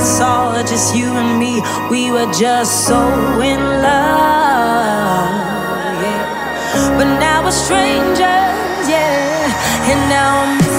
saw, just you and me. We were just so in love. Yeah. But now we're strangers, yeah. And now I'm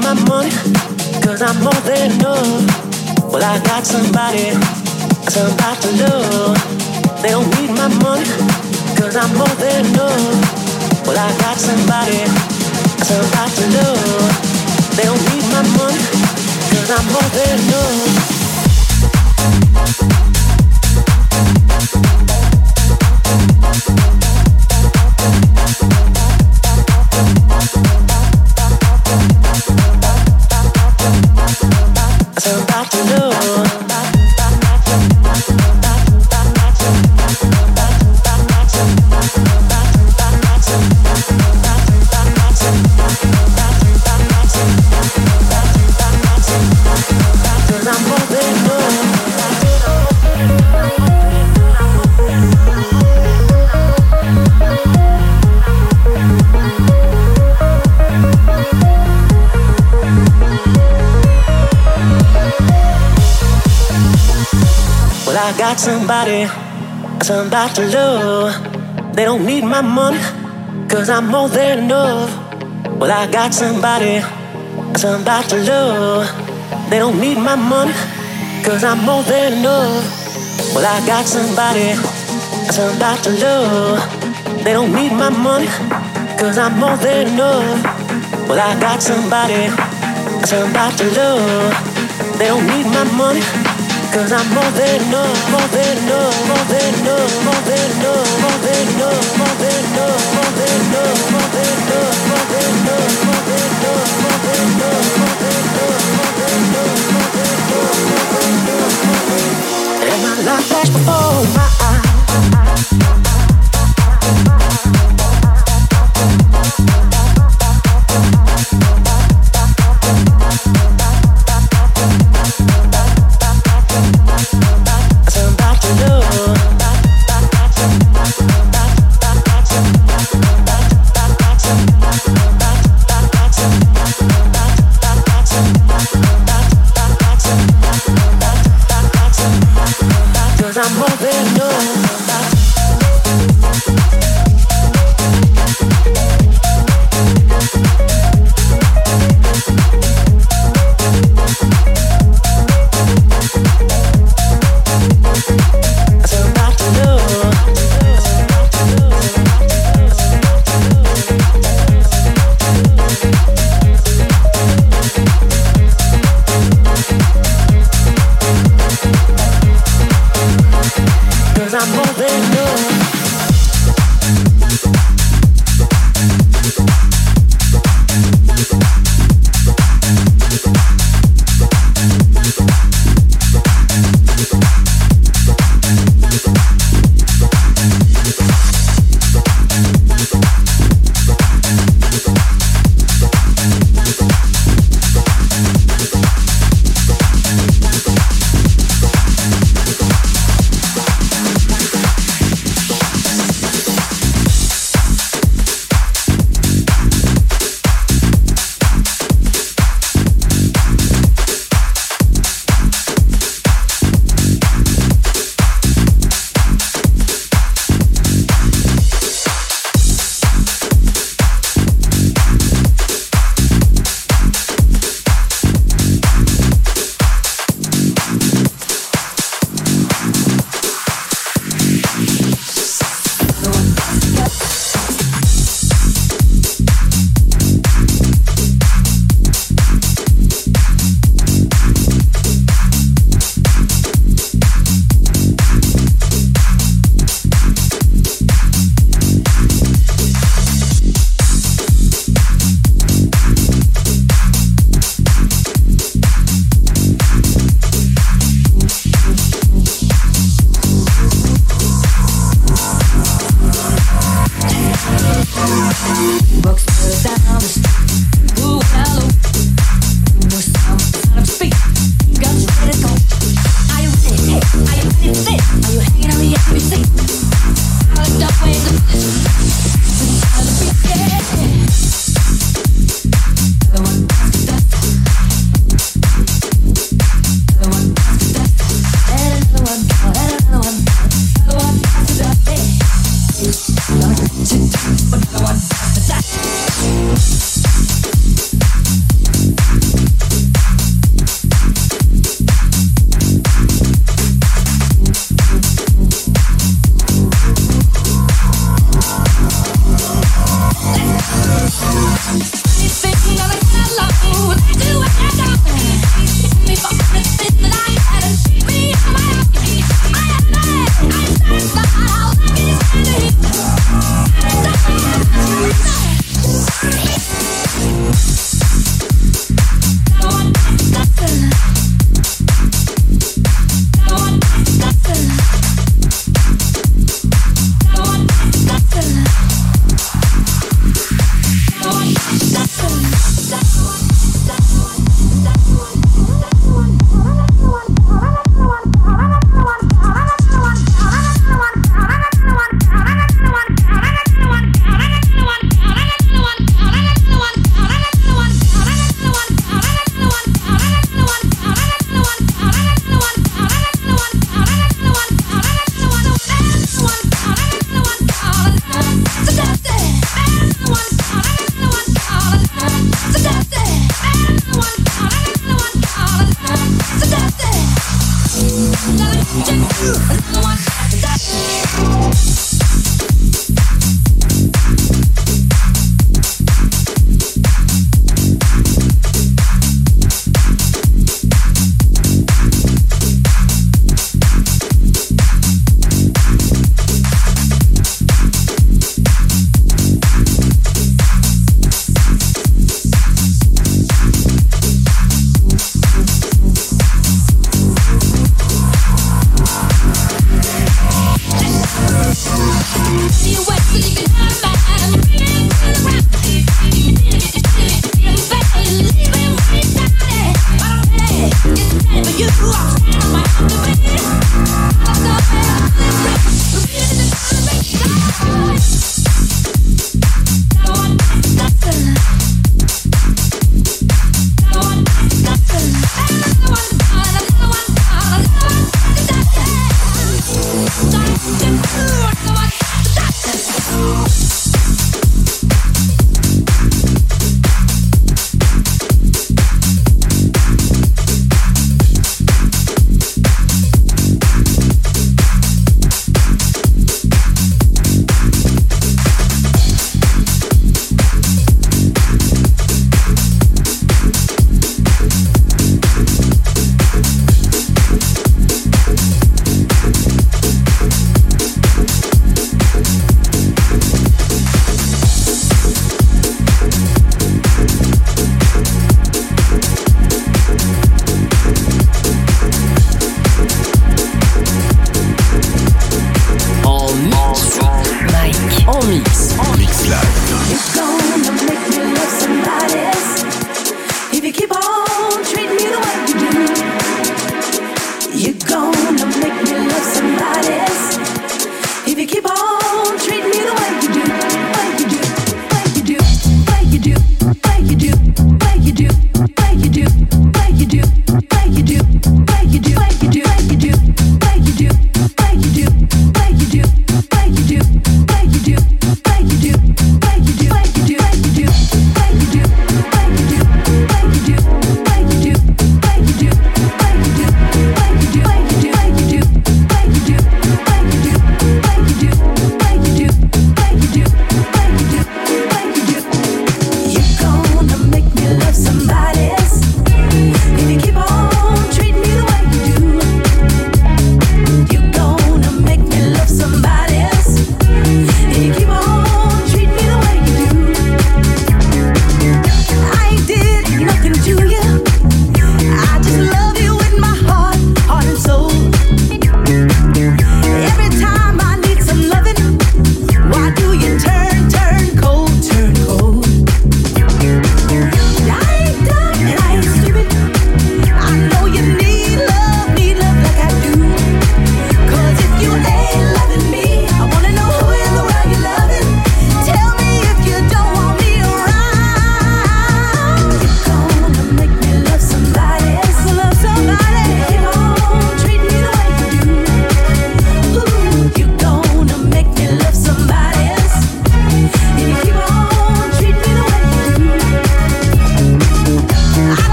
my money, cause I'm more than enough. Well, I got somebody, somebody to love. They don't need my money, cause I'm more than enough. Well, I got somebody, somebody to love. They don't need my money, cause I'm more than enough. Somebody to love. They don't need my money, cause I'm more than enough. Well, I got somebody, somebody to love. They don't need my money, cause I'm more than enough. Well, I got somebody, somebody to love. They don't need my money, cause I'm more than enough. Well, I got somebody, somebody to love. They don't need my money. Cause I'm more than enough, more than enough, more than enough, more than enough, more than enough, more than enough, more than enough, more than enough, more than enough, more than enough, more than enough, more than enough, more than enough, more than enough, more than enough. And my life flashed before my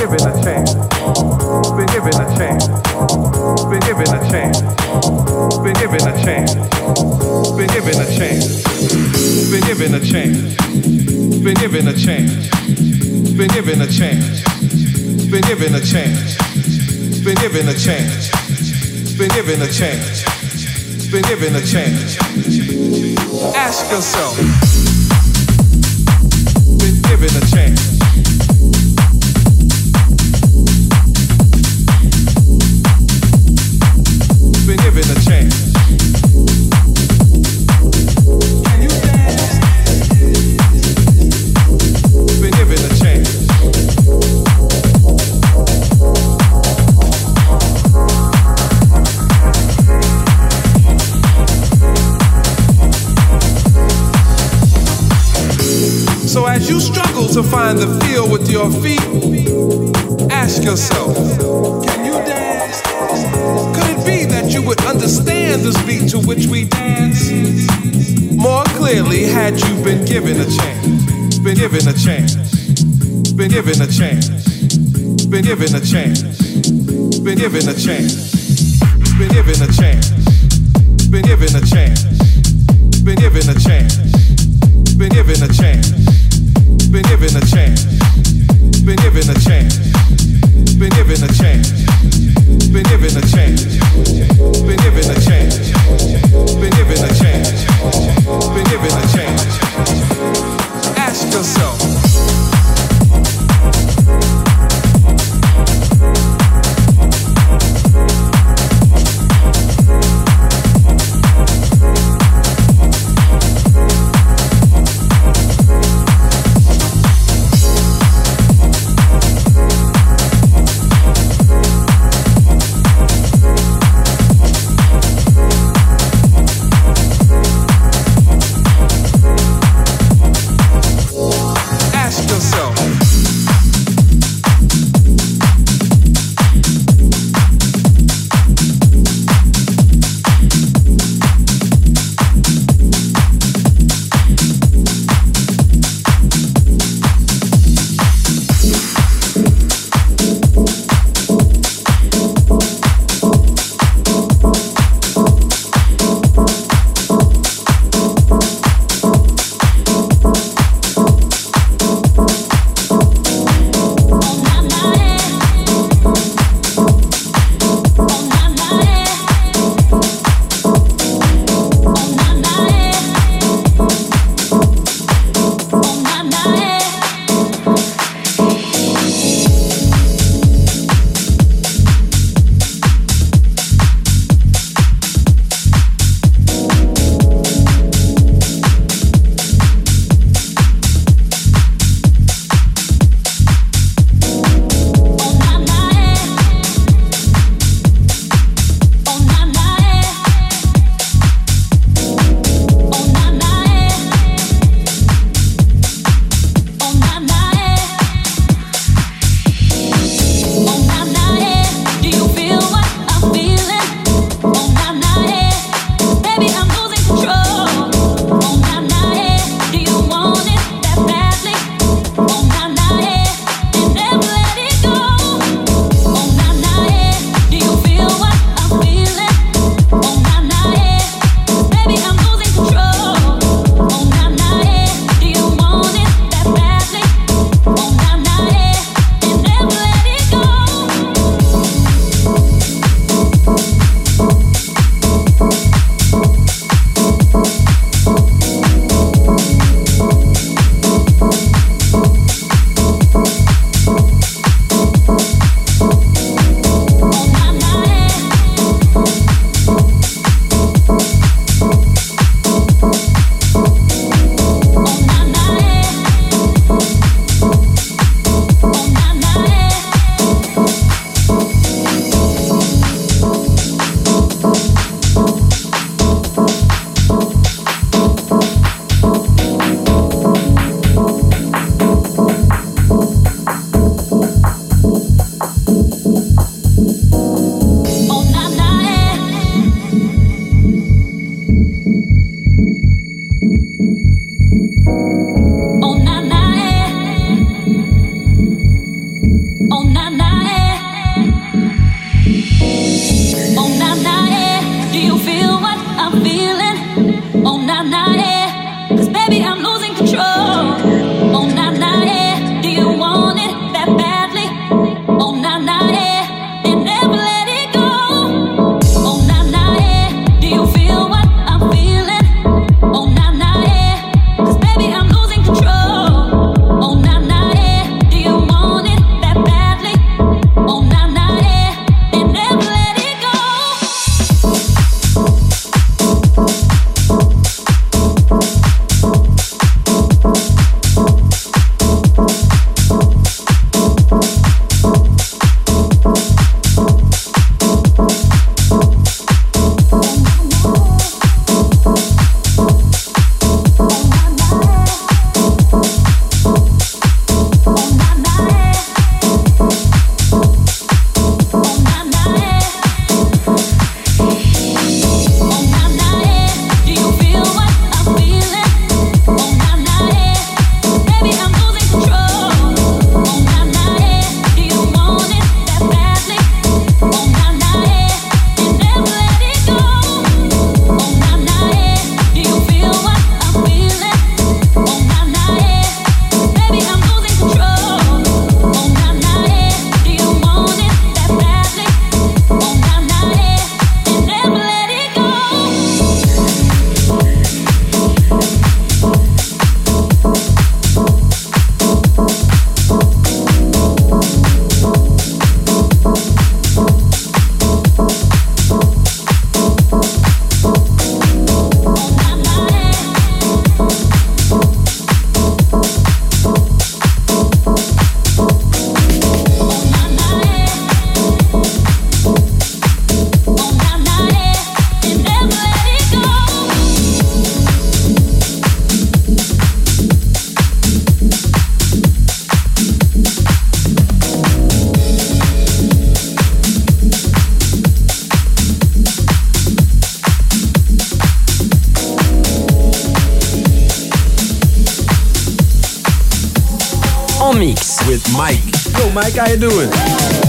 given a chance. Been given a chance. Been given a chance. Been given a chance. Been given a chance. Been given a chance. Been given a chance. Been given a chance. Been given a chance. Been given a chance. Been given a chance. Been given a chance. Ask yourself. Been given a chance. So as you struggle to find the feel with your feet, ask yourself, can you dance? You would understand this beat to which we dance more clearly had you been given a chance? Been given a chance. Been given a chance. Been given a chance. Been given a chance. Been given a chance. Been given a chance. Been given a chance. Been given a chance. Been given a chance. Been given a chance. Been given a chance. Been given a chance. Been given a chance. Been given a chance. Been given a chance. Ask yourself. Mix. With Mike. Yo, Mike, how you doing?